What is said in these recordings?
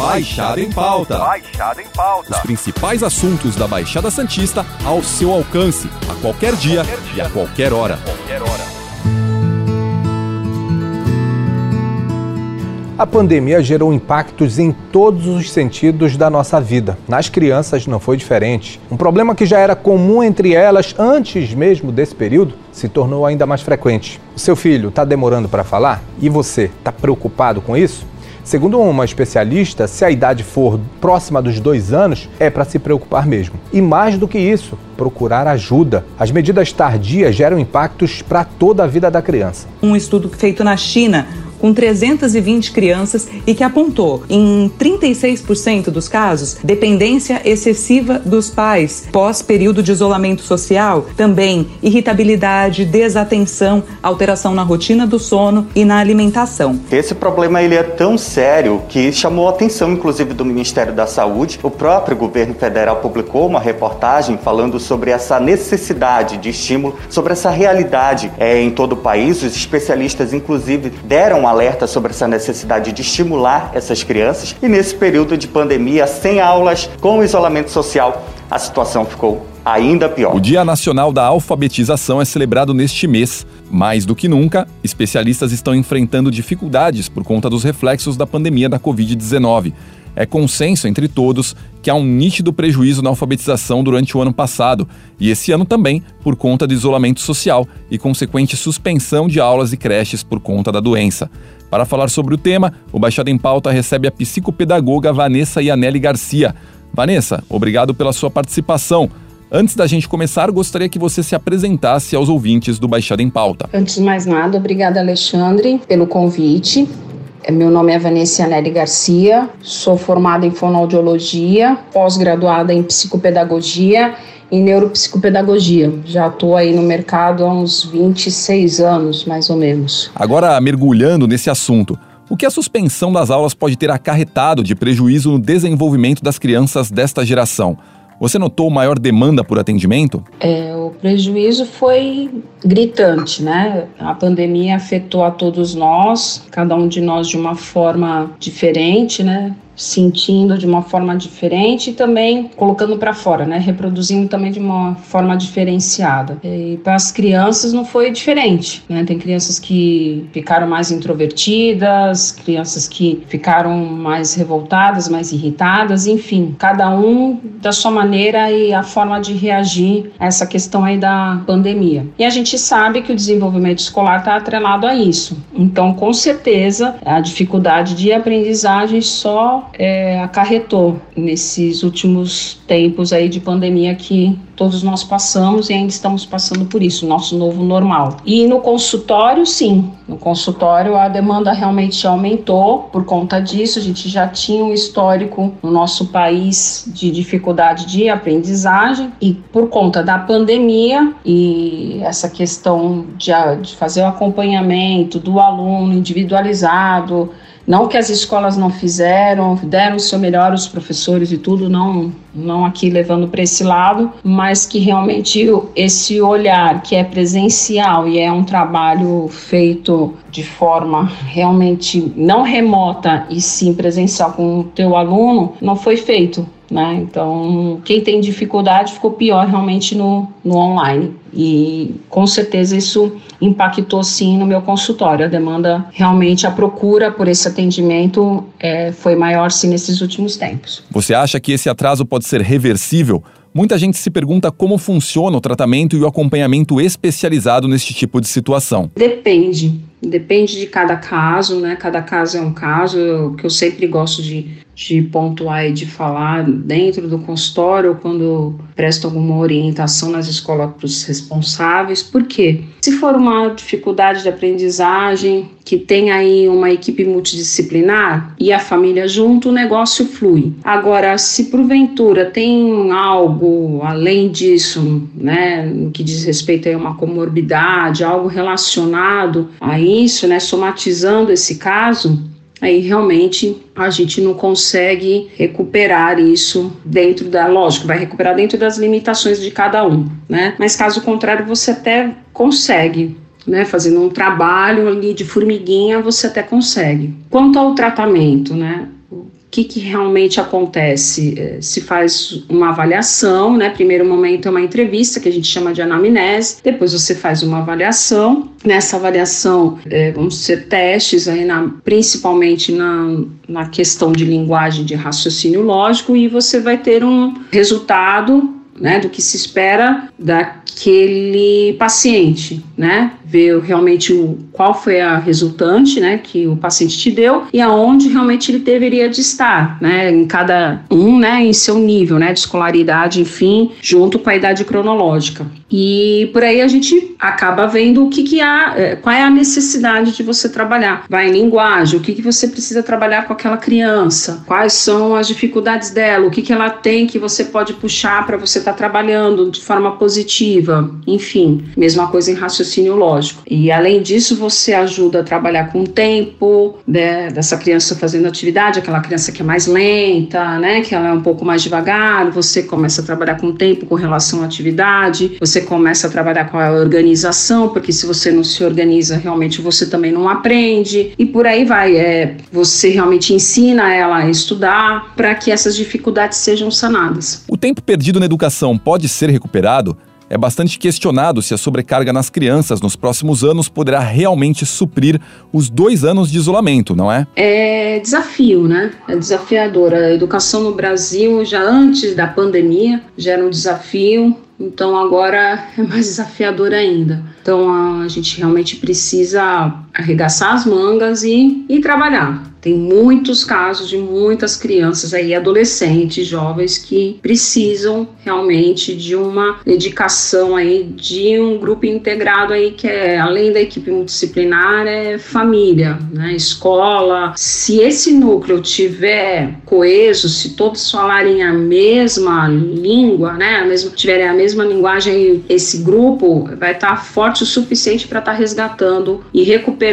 Baixada em Pauta. Baixada em Pauta. Os principais assuntos da Baixada Santista ao seu alcance, a qualquer dia, qualquer dia. e a qualquer hora. Qualquer hora. A pandemia gerou impactos em todos os sentidos da nossa vida. Nas crianças não foi diferente. Um problema que já era comum entre elas antes mesmo desse período se tornou ainda mais frequente. O seu filho está demorando para falar? E você está preocupado com isso? Segundo uma especialista, se a idade for próxima dos dois anos, é para se preocupar mesmo. E mais do que isso, procurar ajuda. As medidas tardias geram impactos para toda a vida da criança. Um estudo feito na China com 320 crianças e que apontou, em 36% dos casos, dependência excessiva dos pais pós período de isolamento social, também irritabilidade, desatenção, alteração na rotina do sono e na alimentação. Esse problema ele é tão sério que chamou a atenção, inclusive, do Ministério da Saúde. O próprio governo federal publicou uma reportagem falando sobre essa necessidade de estímulo, sobre essa realidade é, em todo o país. Os especialistas, inclusive, deram alerta sobre essa necessidade de estimular essas crianças. E nesse período de pandemia, sem aulas, com isolamento social, a situação ficou ainda pior. O Dia Nacional da Alfabetização é celebrado neste mês. Mais do que nunca, especialistas estão enfrentando dificuldades por conta dos reflexos da pandemia da Covid-19. É consenso entre todos que há um nítido prejuízo na alfabetização durante o ano passado e esse ano também por conta do isolamento social e consequente suspensão de aulas e creches por conta da doença. Para falar sobre o tema, o Baixada em Pauta recebe a psicopedagoga Vanessa Ianelli Garcia. Vanessa, obrigado pela sua participação. Antes da gente começar, gostaria que você se apresentasse aos ouvintes do Baixada em Pauta. Antes de mais nada, obrigada, Alexandre, pelo convite. Meu nome é Vanessa Nelly Garcia, sou formada em fonoaudiologia, pós-graduada em psicopedagogia e neuropsicopedagogia. Já estou aí no mercado há uns 26 anos, mais ou menos. Agora, mergulhando nesse assunto, o que a suspensão das aulas pode ter acarretado de prejuízo no desenvolvimento das crianças desta geração? Você notou maior demanda por atendimento? É, o prejuízo foi gritante, né? A pandemia afetou a todos nós, cada um de nós de uma forma diferente, né? Sentindo de uma forma diferente e também colocando para fora, né? Reproduzindo também de uma forma diferenciada. E para as crianças não foi diferente, né? Tem crianças que ficaram mais introvertidas, crianças que ficaram mais revoltadas, mais irritadas, enfim, cada um da sua maneira e a forma de reagir a essa questão aí da pandemia. E a gente sabe que o desenvolvimento escolar está atrelado a isso. Então, com certeza, a dificuldade de aprendizagem só é, acarretou nesses últimos tempos aí de pandemia que todos nós passamos e ainda estamos passando por isso, nosso novo normal. E no consultório, sim, no consultório a demanda realmente aumentou por conta disso. A gente já tinha um histórico no nosso país de dificuldade de aprendizagem e por conta da pandemia e essa questão de, de fazer o acompanhamento do aluno individualizado não que as escolas não fizeram, deram o seu melhor, os professores e tudo, não, não aqui levando para esse lado, mas que realmente esse olhar que é presencial e é um trabalho feito de forma realmente não remota e sim presencial com o teu aluno, não foi feito. Né? Então, quem tem dificuldade ficou pior realmente no, no online. E com certeza isso impactou sim no meu consultório. A demanda, realmente, a procura por esse atendimento é, foi maior sim nesses últimos tempos. Você acha que esse atraso pode ser reversível? Muita gente se pergunta como funciona o tratamento e o acompanhamento especializado neste tipo de situação. Depende, depende de cada caso, né? Cada caso é um caso. Que eu sempre gosto de, de pontuar e de falar dentro do consultório, quando presto alguma orientação nas escolas para os responsáveis. Por quê? Se for uma dificuldade de aprendizagem, que tem aí uma equipe multidisciplinar e a família junto, o negócio flui. Agora, se porventura tem algo além disso, né, que diz respeito a uma comorbidade, algo relacionado a isso, né, somatizando esse caso, aí realmente a gente não consegue recuperar isso dentro da, lógico, vai recuperar dentro das limitações de cada um, né? Mas caso contrário, você até consegue, né, fazendo um trabalho ali de formiguinha, você até consegue. Quanto ao tratamento, né? Que, que realmente acontece? É, se faz uma avaliação, né? Primeiro momento é uma entrevista, que a gente chama de anamnese, depois você faz uma avaliação. Nessa avaliação, é, vão ser testes, aí na, principalmente na, na questão de linguagem de raciocínio lógico, e você vai ter um resultado né, do que se espera daquele paciente, né? Ver realmente o, qual foi a resultante, né, que o paciente te deu e aonde realmente ele deveria de estar, né, em cada um, né, em seu nível, né, de escolaridade, enfim, junto com a idade cronológica. E por aí a gente acaba vendo o que, que há, é, qual é a necessidade de você trabalhar. Vai em linguagem, o que, que você precisa trabalhar com aquela criança, quais são as dificuldades dela, o que, que ela tem que você pode puxar para você estar tá trabalhando de forma positiva, enfim, mesma coisa em raciocínio lógico. E além disso, você ajuda a trabalhar com o tempo né, dessa criança fazendo atividade, aquela criança que é mais lenta, né, que ela é um pouco mais devagar, você começa a trabalhar com o tempo com relação à atividade, você começa a trabalhar com a organização, porque se você não se organiza, realmente você também não aprende, e por aí vai. É, você realmente ensina ela a estudar para que essas dificuldades sejam sanadas. O tempo perdido na educação pode ser recuperado? É bastante questionado se a sobrecarga nas crianças nos próximos anos poderá realmente suprir os dois anos de isolamento, não é? É desafio, né? É desafiador. A educação no Brasil, já antes da pandemia, já era um desafio. Então agora é mais desafiador ainda. Então a gente realmente precisa arregaçar as mangas e, e trabalhar. Tem muitos casos de muitas crianças aí, adolescentes, jovens que precisam realmente de uma dedicação aí de um grupo integrado aí que é além da equipe multidisciplinar é família, né, escola. Se esse núcleo tiver coeso, se todos falarem a mesma língua, né, a mesma, tiverem a mesma linguagem, esse grupo vai estar forte o suficiente para estar resgatando e recuperando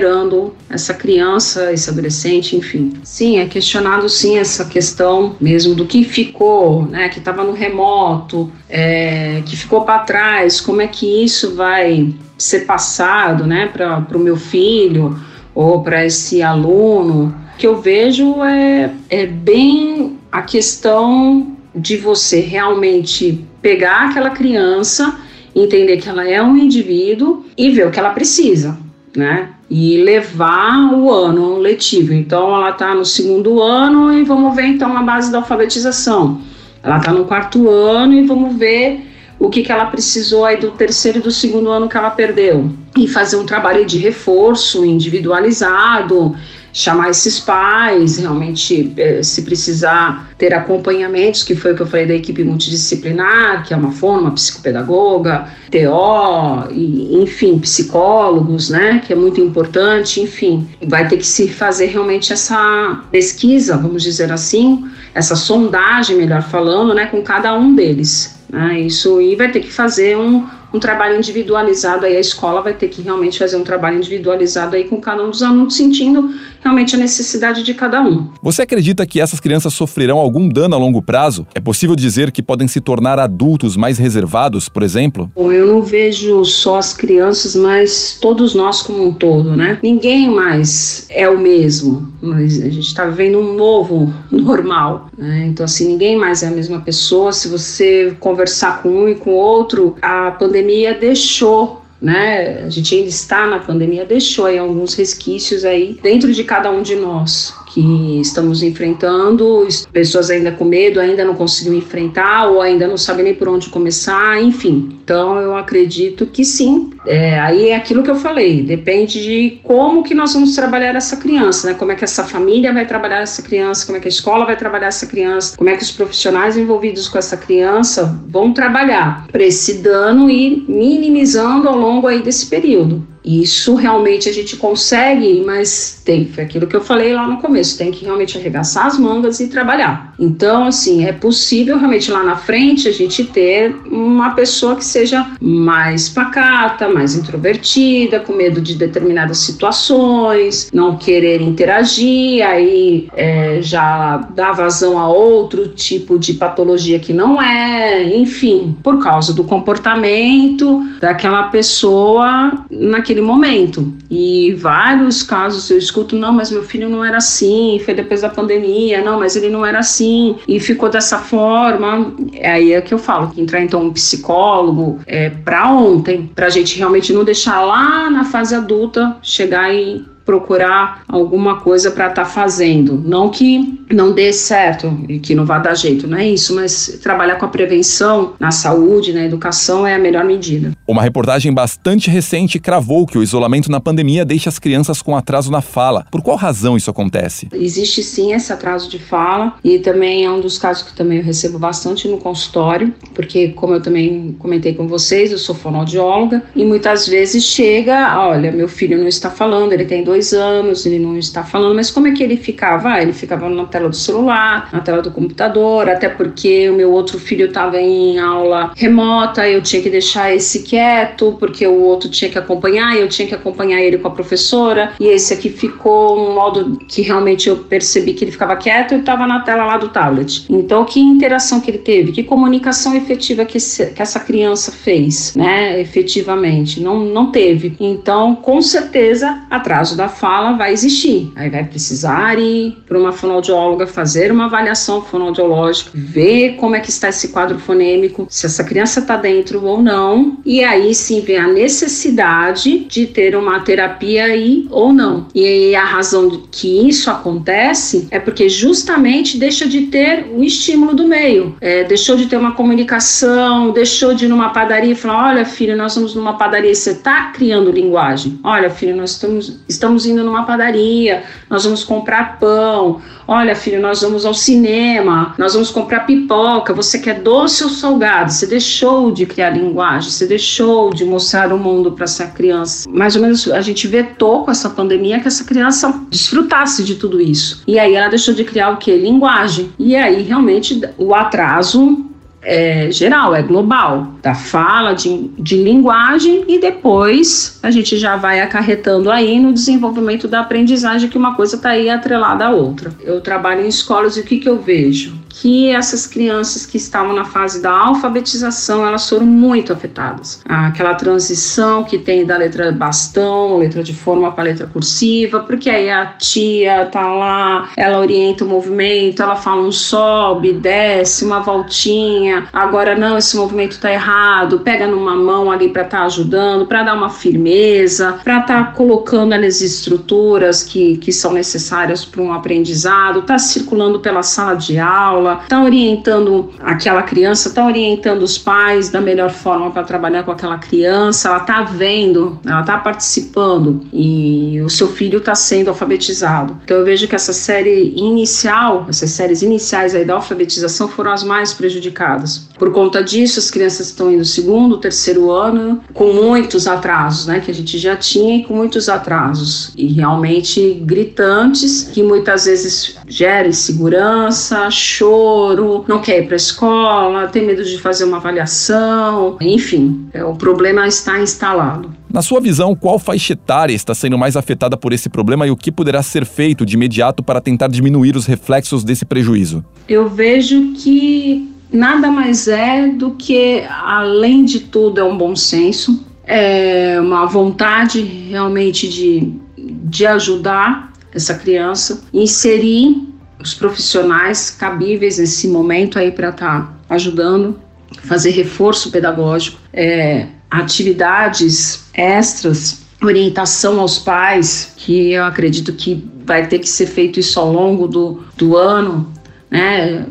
essa criança, esse adolescente enfim. Sim, é questionado sim essa questão mesmo do que ficou, né, que estava no remoto, é, que ficou para trás, como é que isso vai ser passado, né, para o meu filho ou para esse aluno. O que eu vejo é, é bem a questão de você realmente pegar aquela criança, entender que ela é um indivíduo e ver o que ela precisa, né? e levar o ano letivo. Então, ela está no segundo ano e vamos ver então a base da alfabetização. Ela está no quarto ano e vamos ver o que, que ela precisou aí do terceiro e do segundo ano que ela perdeu. E fazer um trabalho de reforço individualizado, chamar esses pais, realmente, eh, se precisar ter acompanhamentos, que foi o que eu falei da equipe multidisciplinar, que é uma forma, psicopedagoga, TO, e, enfim, psicólogos, né, que é muito importante, enfim, vai ter que se fazer realmente essa pesquisa, vamos dizer assim, essa sondagem, melhor falando, né, com cada um deles. Né, isso e vai ter que fazer um, um trabalho individualizado aí, a escola vai ter que realmente fazer um trabalho individualizado aí com cada um dos alunos, sentindo realmente a necessidade de cada um. Você acredita que essas crianças sofrerão algum dano a longo prazo? É possível dizer que podem se tornar adultos mais reservados, por exemplo? Bom, eu não vejo só as crianças, mas todos nós como um todo, né? Ninguém mais é o mesmo. Mas a gente está vivendo um novo normal, né? Então, assim, ninguém mais é a mesma pessoa. Se você conversar com um e com o outro, a pandemia deixou né? A gente ainda está na pandemia, deixou aí alguns resquícios aí dentro de cada um de nós que estamos enfrentando, pessoas ainda com medo, ainda não conseguiram enfrentar ou ainda não sabem nem por onde começar, enfim. Então eu acredito que sim. É, aí é aquilo que eu falei, depende de como que nós vamos trabalhar essa criança, né? Como é que essa família vai trabalhar essa criança, como é que a escola vai trabalhar essa criança, como é que os profissionais envolvidos com essa criança vão trabalhar para esse dano e minimizando ao longo aí desse período. Isso realmente a gente consegue, mas tem, foi aquilo que eu falei lá no começo, tem que realmente arregaçar as mangas e trabalhar. Então, assim, é possível realmente lá na frente a gente ter uma pessoa que seja mais pacata, mais introvertida, com medo de determinadas situações, não querer interagir, aí é, já dá vazão a outro tipo de patologia que não é, enfim, por causa do comportamento daquela pessoa naquele naquele momento. E vários casos eu escuto, não, mas meu filho não era assim, foi depois da pandemia, não, mas ele não era assim, e ficou dessa forma. Aí é que eu falo, que entrar então um psicólogo é, para ontem, para a gente realmente não deixar lá na fase adulta chegar e procurar alguma coisa para estar tá fazendo. Não que não dê certo e que não vá dar jeito, não é isso, mas trabalhar com a prevenção na saúde, na educação é a melhor medida. Uma reportagem bastante recente cravou que o isolamento na pandemia deixa as crianças com atraso na fala. Por qual razão isso acontece? Existe sim esse atraso de fala e também é um dos casos que também eu recebo bastante no consultório, porque como eu também comentei com vocês, eu sou fonoaudióloga e muitas vezes chega, olha, meu filho não está falando, ele tem dois dois anos, ele não está falando, mas como é que ele ficava? Ah, ele ficava na tela do celular, na tela do computador, até porque o meu outro filho estava em aula remota, eu tinha que deixar esse quieto, porque o outro tinha que acompanhar, eu tinha que acompanhar ele com a professora, e esse aqui ficou um modo que realmente eu percebi que ele ficava quieto e estava na tela lá do tablet. Então, que interação que ele teve? Que comunicação efetiva que, esse, que essa criança fez, né, efetivamente? Não, não teve. Então, com certeza, atraso da fala vai existir. Aí vai precisar ir para uma fonoaudióloga fazer uma avaliação fonoaudiológica, ver como é que está esse quadro fonêmico, se essa criança está dentro ou não, e aí sim ver a necessidade de ter uma terapia aí ou não. E a razão que isso acontece é porque justamente deixa de ter o estímulo do meio, é, deixou de ter uma comunicação, deixou de ir numa padaria e falar: olha, filho, nós vamos numa padaria, você está criando linguagem. Olha, filho, nós estamos, estamos estamos indo numa padaria, nós vamos comprar pão. Olha, filho, nós vamos ao cinema, nós vamos comprar pipoca. Você quer doce ou salgado? Você deixou de criar linguagem, você deixou de mostrar o mundo para essa criança. Mais ou menos a gente vetou com essa pandemia que essa criança desfrutasse de tudo isso. E aí ela deixou de criar o que? Linguagem. E aí realmente o atraso é geral, é global, da fala, de, de linguagem e depois a gente já vai acarretando aí no desenvolvimento da aprendizagem que uma coisa está aí atrelada à outra. Eu trabalho em escolas e o que, que eu vejo? Que essas crianças que estavam na fase da alfabetização, elas foram muito afetadas. Aquela transição que tem da letra bastão, letra de forma para letra cursiva, porque aí a tia tá lá, ela orienta o movimento, ela fala um sobe, desce, uma voltinha, agora não, esse movimento tá errado, pega numa mão ali para estar tá ajudando, para dar uma firmeza, para estar tá colocando as estruturas que, que são necessárias para um aprendizado, tá circulando pela sala de aula, aula, está orientando aquela criança, está orientando os pais da melhor forma para trabalhar com aquela criança, ela está vendo, ela está participando e o seu filho está sendo alfabetizado. Então eu vejo que essa série inicial, essas séries iniciais aí da alfabetização foram as mais prejudicadas. Por conta disso, as crianças estão indo segundo, terceiro ano, com muitos atrasos, né, que a gente já tinha e com muitos atrasos e realmente gritantes que muitas vezes geram insegurança, choro choro, não quer ir para a escola, tem medo de fazer uma avaliação, enfim, é, o problema está instalado. Na sua visão, qual faixa etária está sendo mais afetada por esse problema e o que poderá ser feito de imediato para tentar diminuir os reflexos desse prejuízo? Eu vejo que nada mais é do que, além de tudo, é um bom senso, é uma vontade realmente de, de ajudar essa criança, inserir os profissionais cabíveis nesse momento aí para estar tá ajudando, fazer reforço pedagógico, é, atividades extras, orientação aos pais, que eu acredito que vai ter que ser feito isso ao longo do, do ano, né?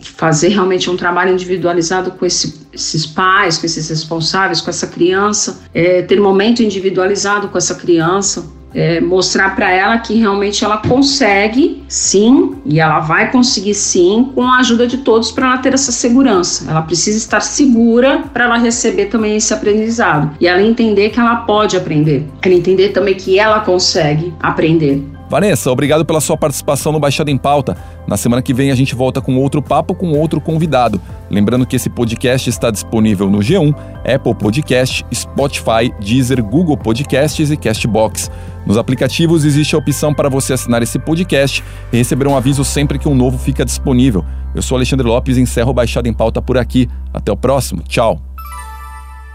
Fazer realmente um trabalho individualizado com esse, esses pais, com esses responsáveis, com essa criança, é, ter momento individualizado com essa criança, é, mostrar para ela que realmente ela consegue sim, e ela vai conseguir sim, com a ajuda de todos para ela ter essa segurança. Ela precisa estar segura para ela receber também esse aprendizado e ela entender que ela pode aprender, ela entender também que ela consegue aprender. Vanessa, obrigado pela sua participação no Baixada em Pauta. Na semana que vem a gente volta com outro papo com outro convidado. Lembrando que esse podcast está disponível no G1, Apple Podcast, Spotify, Deezer, Google Podcasts e Castbox. Nos aplicativos existe a opção para você assinar esse podcast e receber um aviso sempre que um novo fica disponível. Eu sou Alexandre Lopes e encerro o Baixada em Pauta por aqui. Até o próximo. Tchau.